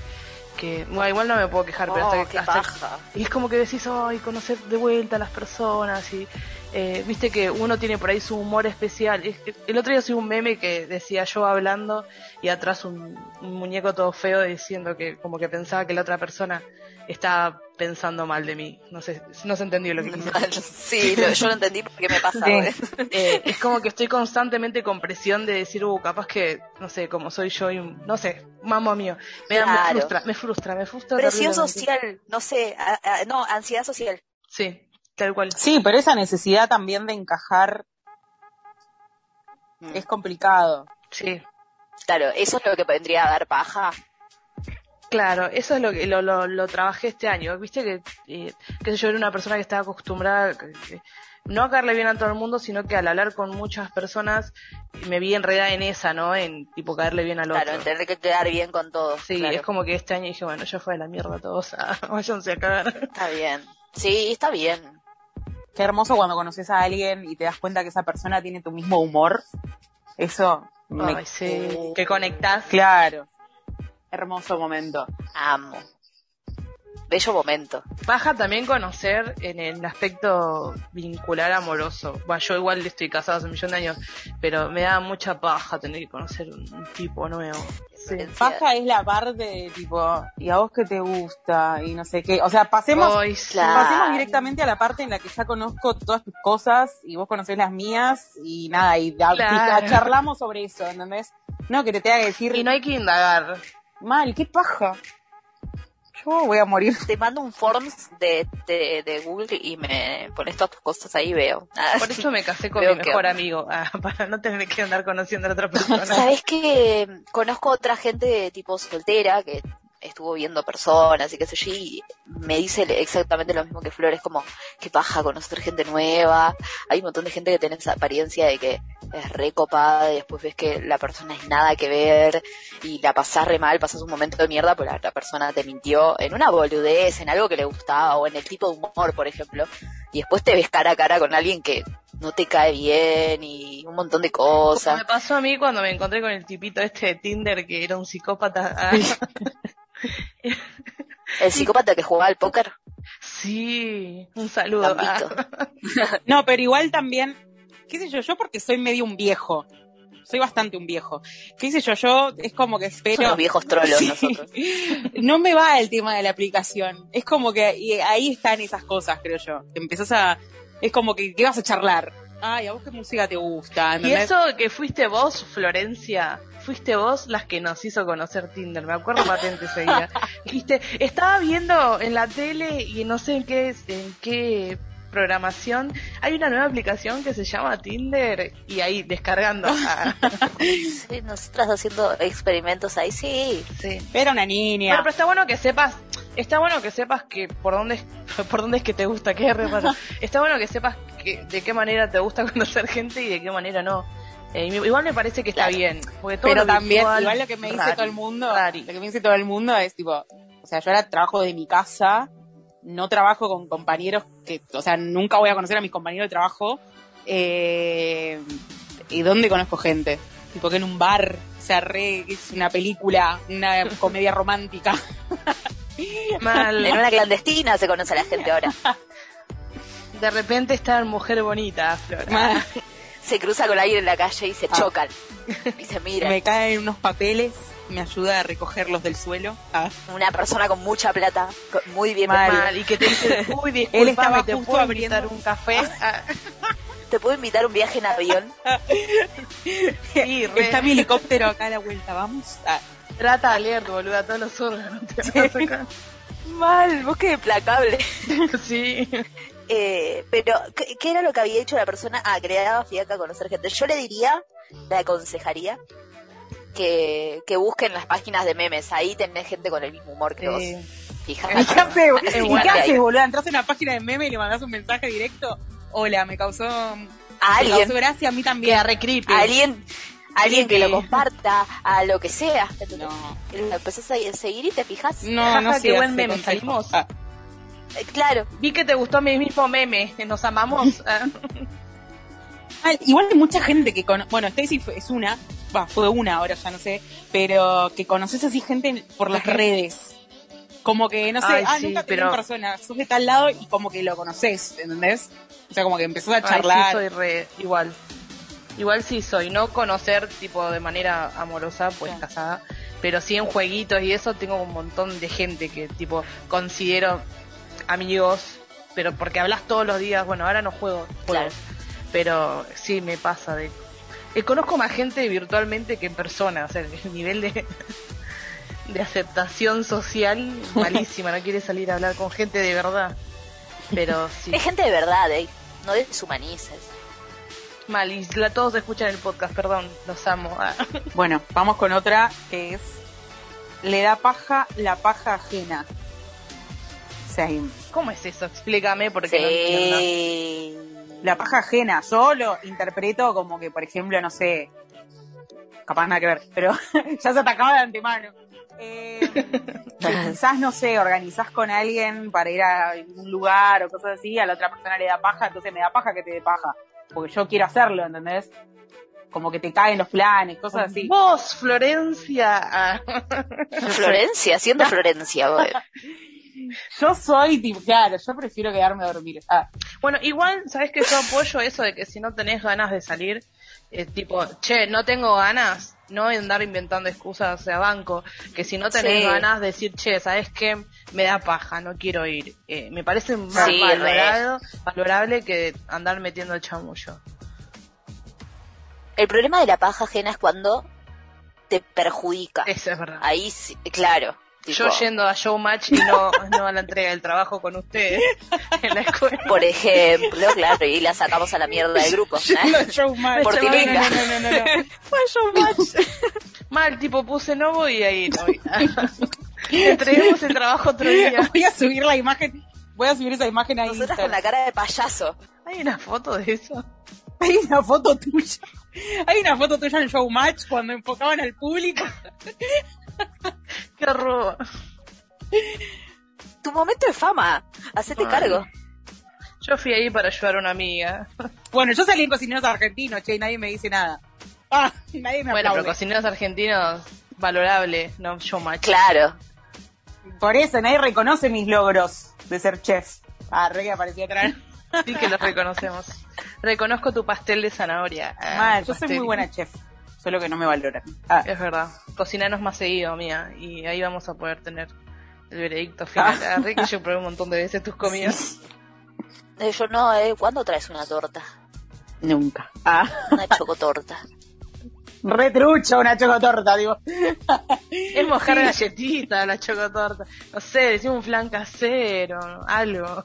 que bueno, igual no me puedo quejar, pero Oh, hasta que, qué hasta- paja. y es como que decís, ay, conocer de vuelta a las personas y eh, viste que uno tiene por ahí su humor especial. Es que El otro día soy un meme que decía yo hablando y atrás un, un muñeco todo feo diciendo que como que pensaba que la otra persona estaba pensando mal de mí. No sé, no se entendió lo que quise decir. Sí, lo- yo lo entendí porque me pasa. Sí. ahora. Eh, es como que estoy constantemente con presión de decir, uh, capaz que, no sé, como soy yo y un- no sé, mamá mío. Me, frustra, me frustra, me frustra. Presión social, no sé, a- a- no, ansiedad social. Sí, tal cual. Sí, pero esa necesidad también de encajar Mm. es complicado. Sí. Claro, eso es lo que vendría a dar paja. Claro, eso es lo que lo, lo, lo trabajé este año. Viste que, eh, sé yo, era una persona que estaba acostumbrada, que- que- no a caerle bien a todo el mundo, sino que al hablar con muchas personas me vi enredada en esa, ¿no? En tipo caerle bien al Claro, otro. tener que quedar bien con todos. Sí, claro. es como que este año dije, bueno, ya fue de la mierda todos, ah, váyanse a cagar. Está bien. Sí, está bien. Qué hermoso cuando conoces a alguien y te das cuenta que esa persona tiene tu mismo humor. Eso me... Ay, sí, que conectás. Claro. Hermoso momento. Amo. Bello momento. Baja también conocer en el aspecto vincular amoroso. Bueno, yo igual estoy casado hace un millón de años, pero me da mucha paja tener que conocer un, un tipo nuevo. Sí. Paja es la parte de tipo, ¿y a vos qué te gusta? Y no sé qué. O sea, pasemos. Claro. pasemos directamente a la parte en la que ya conozco todas tus cosas y vos conocés las mías y nada, y, Claro. y charlamos sobre eso, ¿entendés? No que te tenga que decir, Y no hay que indagar. Mal, qué paja. Yo voy a morir. Te mando un forms de, de, de Google y me pones todas tus cosas ahí y veo. Ah, Por eso me casé con Veo mi que- mejor amigo, ah, para no tener que andar conociendo a otra persona. ¿Sabes que Conozco otra gente de tipo soltera que estuvo viendo personas y qué sé yo, y me dice exactamente lo mismo que Flores, como, qué paja conocer gente nueva. Hay un montón de gente que tiene esa apariencia de que es re copada y después ves que la persona es nada que ver y la pasás re mal, pasas un momento de mierda, pues la, la persona te mintió en una boludez, en algo que le gustaba o en el tipo de humor, por ejemplo, y después te ves cara a cara con alguien que no te cae bien y un montón de Como cosas. me pasó a mí cuando me encontré con el tipito este de Tinder que era un psicópata. El psicópata que jugaba al póker. sí, un saludo. No, pero igual también, qué sé yo, yo porque soy medio un viejo. Soy bastante un viejo. Qué sé yo, yo es como que espero. Son los viejos trolos Sí. nosotros. No me va el tema de la aplicación. Es como que y ahí están esas cosas, creo yo. Empezás a. Es como que, que vas a charlar. Ay, ¿a vos qué música te gusta? Y eso que fuiste vos, Florencia, fuiste vos las que nos hizo conocer Tinder, me acuerdo patente ese día. Dijiste, estaba viendo en la tele y no sé en qué, en qué programación. Hay una nueva aplicación que se llama Tinder y ahí descargando. Ah, Sí, nosotras haciendo experimentos ahí, sí. sí. Era una niña. Bueno, pero está bueno que sepas, está bueno que sepas que por dónde es, por dónde es que te gusta, que re raro. Está bueno que sepas que, de qué manera te gusta conocer gente y de qué manera no. Eh, igual me parece que está Claro. bien, porque todo pero lo también, igual lo que me dice rari, todo el mundo, rari. lo que me dice todo el mundo es tipo, o sea, yo ahora trabajo de mi casa, no trabajo con compañeros que, o sea, nunca voy a conocer a mis compañeros de trabajo. Eh, ¿Y dónde conozco gente? Tipo que en un bar, o sea, re, es una película, una comedia romántica. Mal. En una clandestina se conoce a la gente ahora. De repente está mujer bonita, Flora. Se cruza con alguien en la calle y se Ah. chocan. Y se miran. me caen unos papeles, me ayuda a recogerlos del suelo. Ah. Una persona con mucha plata, muy bien Mal. Mal, y que te dice, uy, Él estaba disculpame, te justo puedo abriendo- invitar un café. Ah, ¿Te puedo invitar a un viaje en avión? sí, re. Está mi helicóptero acá a la vuelta, vamos. Ah. Trata alerta, boluda, todos los órganos te vas a sacar. Mal, vos qué implacable. Sí. Eh, pero, ¿qué, qué era lo que había hecho la persona? Ah, daba fiaca a conocer gente. Yo le diría, le aconsejaría, que, que busquen las páginas de memes. Ahí tenés gente con el mismo humor que vos. Eh, Fijate. ¿Y qué haces, Es ¿Y igual qué que haces, hay. boludo? Entras en una página de meme y le mandas un mensaje directo. Hola, me causó, A me alguien, causó gracia a mí también. queda re creepy. a alguien, alguien que lo comparta, a lo que sea. No, Lo empezás a seguir y te fijas. no, no sé. qué buen meme, salimos. Eh, claro, Vi que te gustó mi mismo meme, que nos amamos. Ah. ah, igual hay mucha gente que cono bueno, Stacy es una, va, fue una ahora ya no sé, pero que conoces así gente por las redes. Como que, no sé, Ay, ah, sí, nunca te vi en pero- persona, sos de tal lado y como que lo conoces, ¿entendés? O sea, como que empezás a Ay, charlar. sí, soy re igual. Igual sí soy, no conocer tipo de manera amorosa, pues Sí. casada, pero sí en jueguitos y eso tengo un montón de gente que tipo considero amigos, pero porque hablas todos los días, bueno, ahora no juego Claro. pero sí me pasa de eh, conozco más gente virtualmente que en persona, o sea, el nivel de de aceptación social malísima, no quiere salir a hablar con gente de verdad. Pero sí. es gente de verdad, eh. No deshumanices. Mal, y la- todos escuchan el podcast, perdón, los amo. Ah. Bueno, vamos con otra que es le da paja la paja ajena. Same. ¿Cómo es eso? Explícame porque no entiendo. Sí. La paja ajena, yo lo interpreto como que, por ejemplo, no sé, capaz nada que ver, pero ya se atacaba de antemano. Eh, quizás, no sé, organizás con alguien para ir a un lugar o cosas así, a la otra persona le da paja, entonces me da paja que te dé paja, porque yo quiero hacerlo, ¿entendés? Como que te caen los planes, cosas así. Vos, Florencia. Ah. Florencia, siendo Florencia, vos. Yo soy, tipo, claro, yo prefiero quedarme a dormir. Ah, Bueno, igual, ¿sabes que yo apoyo eso de que si no tenés ganas de salir, eh, tipo, che, no tengo ganas, no andar inventando excusas a banco, que si no tenés Sí. ganas, decir, che, ¿sabes qué? Me da paja, no quiero ir. Eh, me parece más Sí, valorado, valorable que andar metiendo el chamullo. El problema de la paja ajena es cuando te perjudica. Eso es verdad. Ahí sí, claro. Yo yendo a Showmatch y no, no a la entrega del trabajo con ustedes en la escuela. Por ejemplo, claro, y la sacamos a la mierda del grupo. ¿eh? showmatch. Por No, no, no, no, no, no. Fue Showmatch. Mal, tipo, puse no voy a ir hoy. Entreguemos el trabajo otro día. Voy a subir la imagen, voy a subir esa imagen a Nosotras con Instagram. la cara de payaso. ¿Hay una foto de eso? Hay una foto tuya. Hay una foto tuya en Showmatch cuando enfocaban al público. Qué horror. Tu momento de fama. Hacete Ay. cargo. Yo fui ahí para ayudar a una amiga. Bueno, yo salí en Cocineros Argentinos, che, y nadie me dice nada. Ah, nadie me Bueno, aplaude. pero cocineros argentinos, valorable, no Showmatch. Claro. Por eso, nadie reconoce mis logros de ser chef. Ah, re que apareció atrás. Sí que los reconocemos. Reconozco tu pastel de zanahoria. Ah, Mal, yo soy muy buena chef. Solo que no me valoran. Ah, Es verdad. Cocinanos más seguido, mía. Y ahí vamos a poder tener el veredicto final. Ah, que yo probé un montón de veces tus comidas. Eh, yo no, eh. ¿Cuándo traes una torta? nunca. Ah, Una chocotorta. re trucha una chocotorta, digo. Es mojar galletita, la chocotorta. No sé, decimos un flan casero, algo.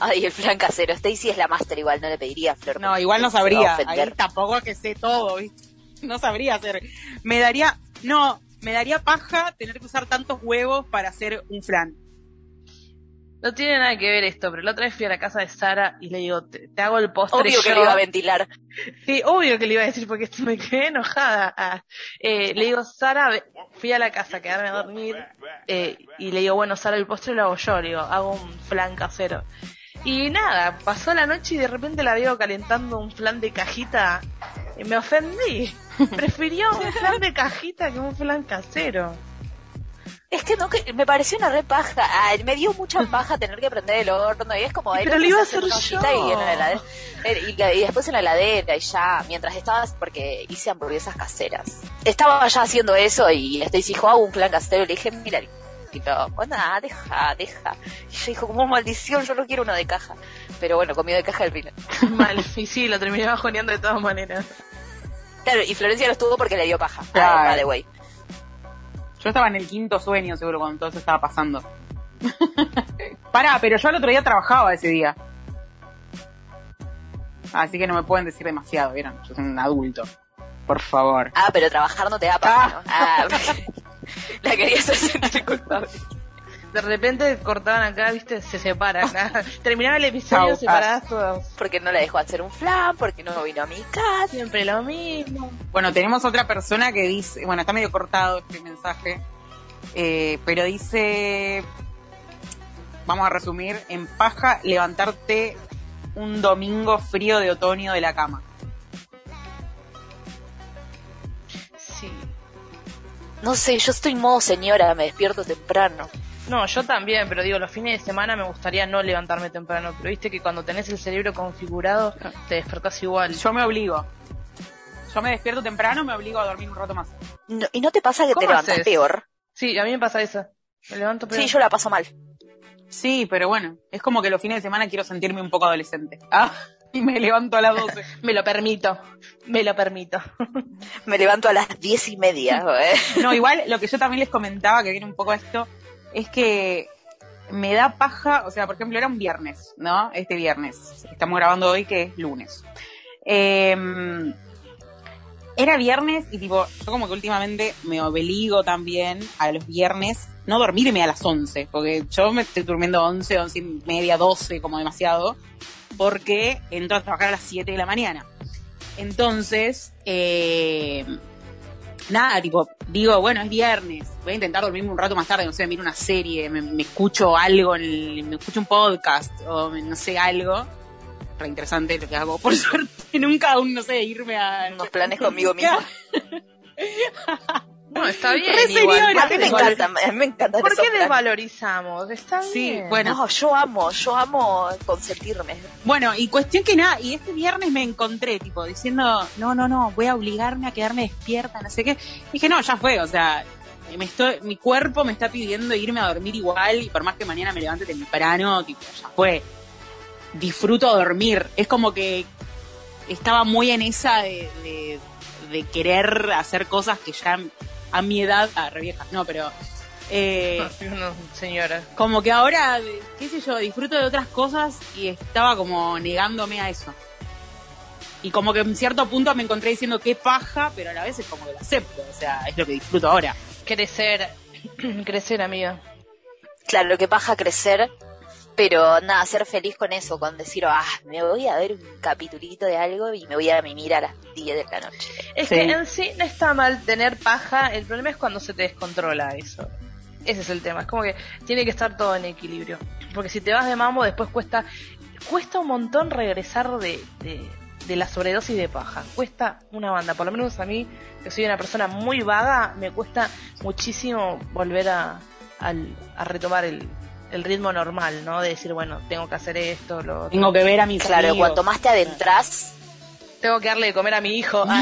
Ay, el flan casero. Stacy es la máster igual, no le pediría a Flor. No, igual no sabría. Ahí tampoco que sé todo, ¿viste? No sabría hacer. Me daría, no, me daría paja tener que usar tantos huevos para hacer un flan. No tiene nada que ver esto, pero la otra vez fui a la casa de Sara y le digo, te, te hago el postre Obvio que le iba a ventilar. Sí, obvio que le iba a decir porque me quedé enojada. Ah, eh, le digo, Sara, ve- fui a la casa a quedarme a dormir eh, y le digo, bueno, Sara, el postre lo hago yo, le digo, hago un flan casero. Y nada, pasó la noche y de repente la veo calentando un flan de cajita y me ofendí. Prefirió un flan de cajita que un flan casero. Es que no, que me pareció una re paja. Ay, me dio mucha paja tener que prender el horno y es como... Pero lo iba a hacer yo. Y, en la heladera- eh, y y después en la heladera y ya, mientras estabas, porque hice hamburguesas caseras. Estaba ya haciendo eso y Stacy dijo, hago un plan casero. Y le dije, mira, tipo, bueno, nada, deja, deja. Y yo dijo, como maldición, yo no quiero uno de caja. Pero bueno, comió de caja al final. Mal, y sí, lo terminé bajoneando de todas maneras. Claro, y Florencia lo estuvo porque le dio paja. Claro. Ah, by the way. Yo estaba en el quinto sueño, seguro, cuando todo eso estaba pasando. Pará, pero yo el otro día trabajaba ese día. Así que no me pueden decir demasiado, ¿vieron? Yo soy un adulto. Por favor. Ah, pero trabajar no te da paja, ¿no? Ah, la quería hacer sentir culpable. De repente cortaban acá, viste, se separan. Terminaba el episodio Chau. separadas todas. Porque no la dejó hacer un flan, porque no vino a mi casa. Siempre lo mismo. Bueno, tenemos otra persona que dice, bueno, está medio cortado este mensaje, eh, pero dice, vamos a resumir, en paja levantarte un domingo frío de otoño de la cama. No sé, yo estoy modo señora, me despierto temprano. No, yo también, pero digo, los fines de semana me gustaría no levantarme temprano, pero viste que cuando tenés el cerebro configurado, te despertás igual. Yo me obligo. Yo me despierto temprano, me obligo a dormir un rato más. No- ¿Y no te pasa que te ¿Cómo levantas haces? peor? Sí, a mí me pasa eso. Me levanto pero Sí, yo la paso mal. Sí, pero bueno, es como que los fines de semana quiero sentirme un poco adolescente. Ah, y me levanto a las 12. me lo permito. Me lo permito. Me levanto a las diez y media. ¿eh? No, igual lo que yo también les comentaba, que viene un poco a esto, es que me da paja, o sea, por ejemplo, era un viernes, ¿no? Este viernes. Estamos grabando hoy, que es lunes. Eh, era viernes y tipo, yo como que últimamente me obligo también a los viernes no dormirme a las 11, porque yo me estoy durmiendo 11, 11 y media, 12 como demasiado, porque entro a trabajar a las 7 de la mañana. Entonces, eh, nada, tipo, digo, bueno, es viernes, voy a intentar dormirme un rato más tarde, no sé, miro una serie, me, me escucho algo, en el- me escucho un podcast o no sé, algo. Re interesante lo que hago, por suerte, nunca aún, no sé, irme a... Unos planes conmigo misma. No, está bien. Re igual. señora. A mí me encanta, a mí me encanta ¿Por qué desvalorizamos? Está Sí, bien. bueno. No, yo amo, yo amo consentirme. Bueno, y cuestión que nada, y este viernes me encontré, tipo, diciendo, no, no, no, voy a obligarme a quedarme despierta, no sé qué. Dije, no, ya fue, o sea, me estoy, mi cuerpo me está pidiendo irme a dormir igual, y por más que mañana me levante temprano, tipo, ya fue. Disfruto dormir. Es como que estaba muy en esa de, de, de querer hacer cosas que ya a mi edad, ah, re vieja, no, pero... Eh, No, señora. como que ahora, qué sé yo, disfruto de otras cosas y estaba como negándome a eso. Y como que en cierto punto me encontré diciendo qué paja, pero a la vez es como que lo acepto, o sea, es lo que disfruto ahora. Crecer. Crecer, amiga. Claro, lo que pasa crecer, pero nada, ser feliz con eso, con decir, ah, me voy a ver un capitulito de algo y me voy a mimir a las 10 de la noche. Es Sí. que en sí no está mal tener paja, el problema es cuando se te descontrola eso. Ese es el tema, es como que tiene que estar todo en equilibrio. Porque si te vas de mambo después cuesta cuesta un montón regresar de, de, de la sobredosis de paja. Cuesta una banda, por lo menos a mí, que soy una persona muy vaga, me cuesta muchísimo volver a, al- a retomar el, el ritmo normal, ¿no? De decir, bueno, tengo que hacer esto, lo. Tengo que ver a mis Claro, amigos. cuanto más te adentras, tengo que darle de comer a mi hijo.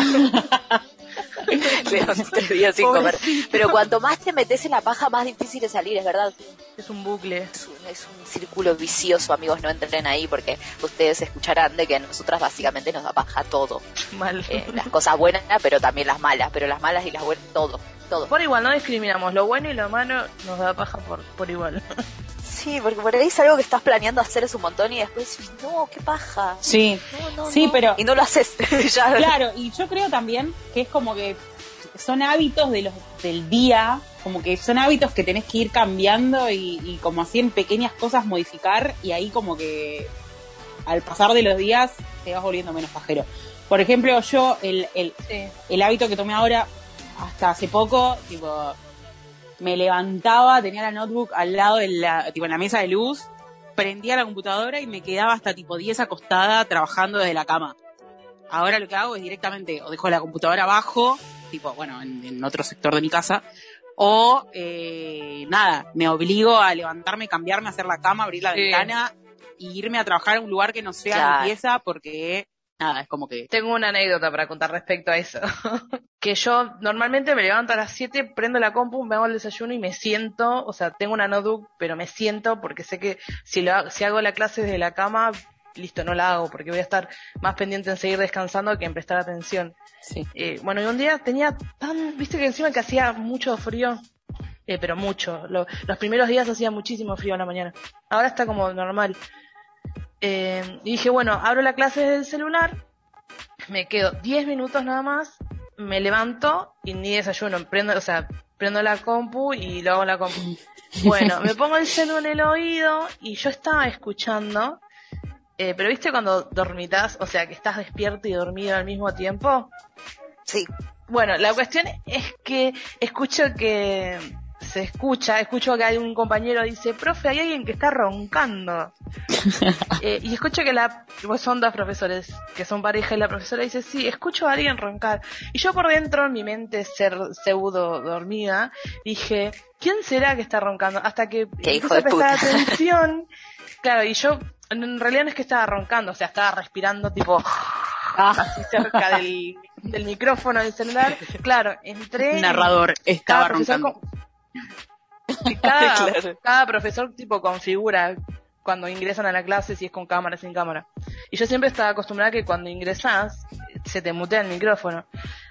Veía sin comer. Pero cuanto más te metes en la paja, más difícil es salir, es verdad. es un bucle. Es un, es un círculo vicioso, amigos, no entren ahí porque ustedes escucharán de que a nosotras básicamente nos da paja todo. Mal. Eh, las cosas buenas, pero también las malas, pero las malas y las buenas, todo, todo. Por igual, no discriminamos. Lo bueno y lo malo nos da paja por, por igual. Sí, porque por ahí es algo que estás planeando hacer es un montón y después decís, no, qué paja. Sí, No, no, Sí, no. pero- Y no lo haces. ya. claro, y yo creo también que es como que son hábitos de los del día, como que son hábitos que tenés que ir cambiando y, y como así en pequeñas cosas modificar y ahí como que al pasar de los días te vas volviendo menos pajero. Por ejemplo, yo el, el, Sí. el hábito que tomé ahora, hasta hace poco, tipo, me levantaba, tenía la notebook al lado de la, tipo, en la mesa de luz, prendía la computadora y me quedaba hasta tipo 10 acostada trabajando desde la cama. Ahora lo que hago es directamente, o dejo la computadora abajo, tipo, bueno, en, en otro sector de mi casa, o eh, nada, me obligo a levantarme, cambiarme, hacer la cama, abrir la Sí. ventana y irme a trabajar a un lugar que no sea Claro. mi pieza porque, nada, es como que... Tengo una anécdota para contar respecto a eso. que yo normalmente me levanto a las 7, prendo la compu, me hago el desayuno y me siento, o sea, tengo una notebook, pero me siento porque sé que si, lo, si hago la clase desde la cama, listo, no la hago porque voy a estar más pendiente en seguir descansando que en prestar atención. Sí. Eh, bueno, y un día tenía tan, viste que encima que hacía mucho frío, eh, pero mucho. Lo- los primeros días hacía muchísimo frío en la mañana. Ahora está como normal. Eh, y dije, bueno, abro la clase desde el celular, me quedo 10 minutos nada más, me levanto y ni desayuno, prendo, o sea, prendo la compu y lo hago en la compu. Bueno, me pongo el celu en el oído y yo estaba escuchando, eh, pero viste cuando dormitas, o sea, que estás despierto y dormido al mismo tiempo. Sí. Bueno, la cuestión es que escucho que se escucha, escucho que hay un compañero dice, profe, hay alguien que está roncando. Eh, y escucho que la, pues son dos profesores que son pareja y la profesora dice, sí, escucho a alguien roncar. Y yo por dentro, en mi mente ser pseudo dormida, dije, ¿quién será que está roncando? Hasta que hijo de prestar puta. atención. Claro, y yo en realidad no es que estaba roncando, o sea, estaba respirando tipo así cerca del, del micrófono del celular. Claro, entré. narrador estaba roncando. con- cada, Claro. cada profesor tipo configura cuando ingresan a la clase si es con cámara, sin cámara. Y yo siempre estaba acostumbrada a que cuando ingresás se te mutea el micrófono.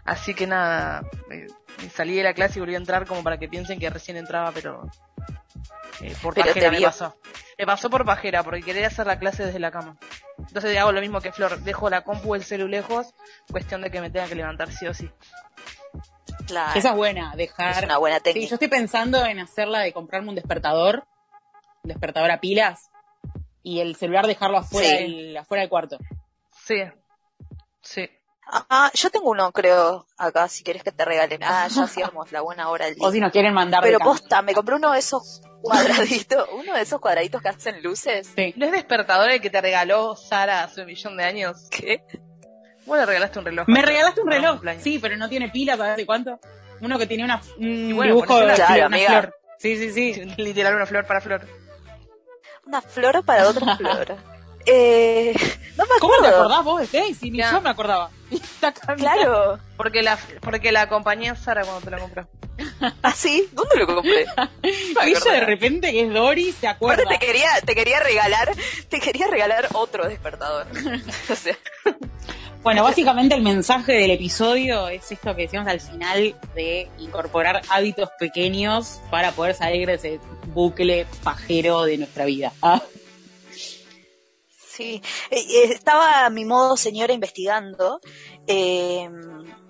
Así que nada, eh, salí de la clase y volví a entrar como para que piensen que recién entraba, pero eh, por Pero pajera me pasó. Me pasó por pajera, porque quería hacer la clase desde la cama. Entonces hago lo mismo que Flor, dejo la compu el celu lejos, cuestión de que me tenga que levantar sí o sí. Claro. Esa es buena, dejar... es una buena Sí, técnica. yo estoy pensando en hacerla de comprarme un despertador, un despertador a pilas, y el celular dejarlo afuera, Sí. del, afuera del cuarto. Sí. Sí. Ah, yo tengo uno, creo, acá, si querés que te regalen. Ah, ya hacíamos la buena hora del día. O si nos quieren mandar Pero posta, me compré uno de esos cuadraditos, uno de esos cuadraditos que hacen luces. Sí. ¿No es despertador el que te regaló Sara hace un millón de años? ¿Qué? Vos le regalaste un reloj. Me regalaste un reloj, cumpleaños. sí, pero no tiene pilas, ¿sabes de cuánto? Uno que tiene una, un Y bueno, dibujo de Claro, una flor. Sí, sí, sí. Literal una flor para flor. Una flor para otra flor. Eh, no me ¿Cómo te acordás vos de Daisy? Ni Ya. yo me acordaba. Claro. Porque la, porque la acompañé a Sara cuando te la compró. ¿Ah, sí? ¿Dónde lo compré? Ella de repente que es Dory se acuerda. Aparte te quería, te quería regalar, te quería regalar otro despertador. o sea, Bueno, básicamente el mensaje del episodio es esto que decíamos al final de incorporar hábitos pequeños para poder salir de ese bucle pajero de nuestra vida. Ah, sí. Eh, eh, estaba a mi modo señora investigando eh,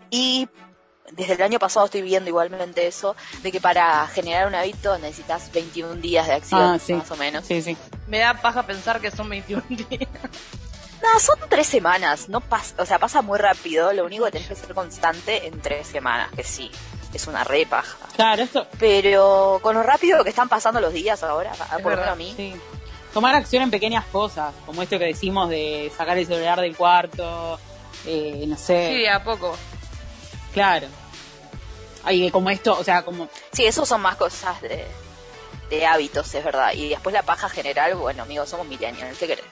y desde el año pasado estoy viendo igualmente eso, de que para generar un hábito necesitas 21 días de acción, Ah, sí. más o menos. sí, sí. Me da paja pensar que son 21 días. No, son tres semanas, no pasa, o sea, pasa muy rápido, lo único que tenés que ser constante en tres semanas, que sí, es una re paja. Claro, esto, Pero con lo rápido que están pasando los días ahora, por lo menos verdad, a mí, sí. Tomar acción en pequeñas cosas, como esto que decimos de sacar el celular del cuarto, eh, no sé, Sí, a poco. claro. Ay, como esto, o sea, como Sí, eso son más cosas de, de hábitos, es verdad. Y después la paja general, bueno, amigos, somos millennials, ¿qué querés?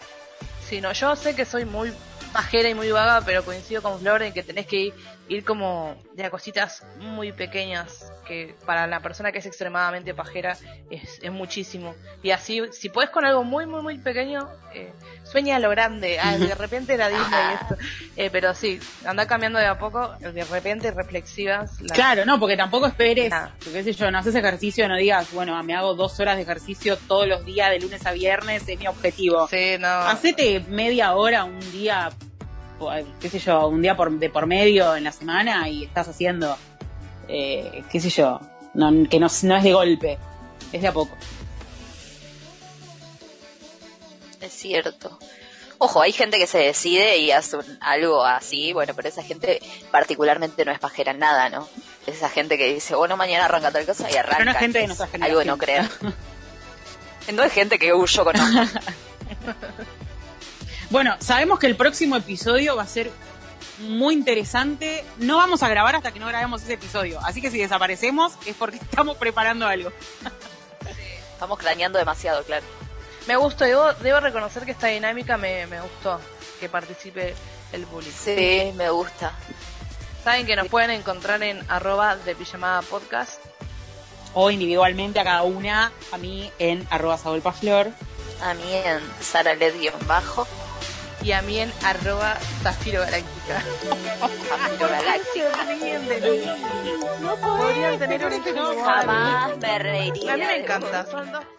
Sí, no, yo sé que soy muy pajera y muy vaga, pero coincido con Flor en que tenés que ir ir como de a cositas muy pequeñas que para la persona que es extremadamente pajera es, es muchísimo. Y así, si puedes con algo muy, muy, muy pequeño, eh, sueña a lo grande. Ah, de repente era Disney esto. Eh, pero sí, anda cambiando de a poco, de repente reflexivas. la- Claro, no, porque tampoco esperes, Nada. qué sé yo, no haces ejercicio, no digas, bueno, me hago dos horas de ejercicio todos los días, de lunes a viernes, es mi objetivo. Sí, no. Hacete media hora, un día, qué sé yo, un día por, de por medio en la semana y estás haciendo, eh, qué sé yo, no, que no, no es de golpe, es de a poco. Es cierto. Ojo, hay gente que se decide y hace un- algo así, bueno, pero esa gente particularmente no es pajera en nada, ¿no? Es esa gente que dice, bueno, mañana arranca tal cosa y arranca. Pero no es gente de Es nuestra Algo de no creer. No es gente que yo conozco. Bueno, sabemos que el próximo episodio va a ser muy interesante. No vamos a grabar hasta que no grabemos ese episodio. Así que si desaparecemos es porque estamos preparando algo. Estamos craneando demasiado, claro. Me gustó, debo, debo reconocer que esta dinámica me, me gustó, que participe el bullying. Sí, me gusta. Saben que nos pueden encontrar en arroba de pijamada podcast. O individualmente a cada una, a mí en arroba Flor. A mí en Sara bajo, y a mí en arroba Zafiro Galáctica. Zafiro Galáctica. No podrían tener un. Jamás me reiría. A mí me encanta, son dos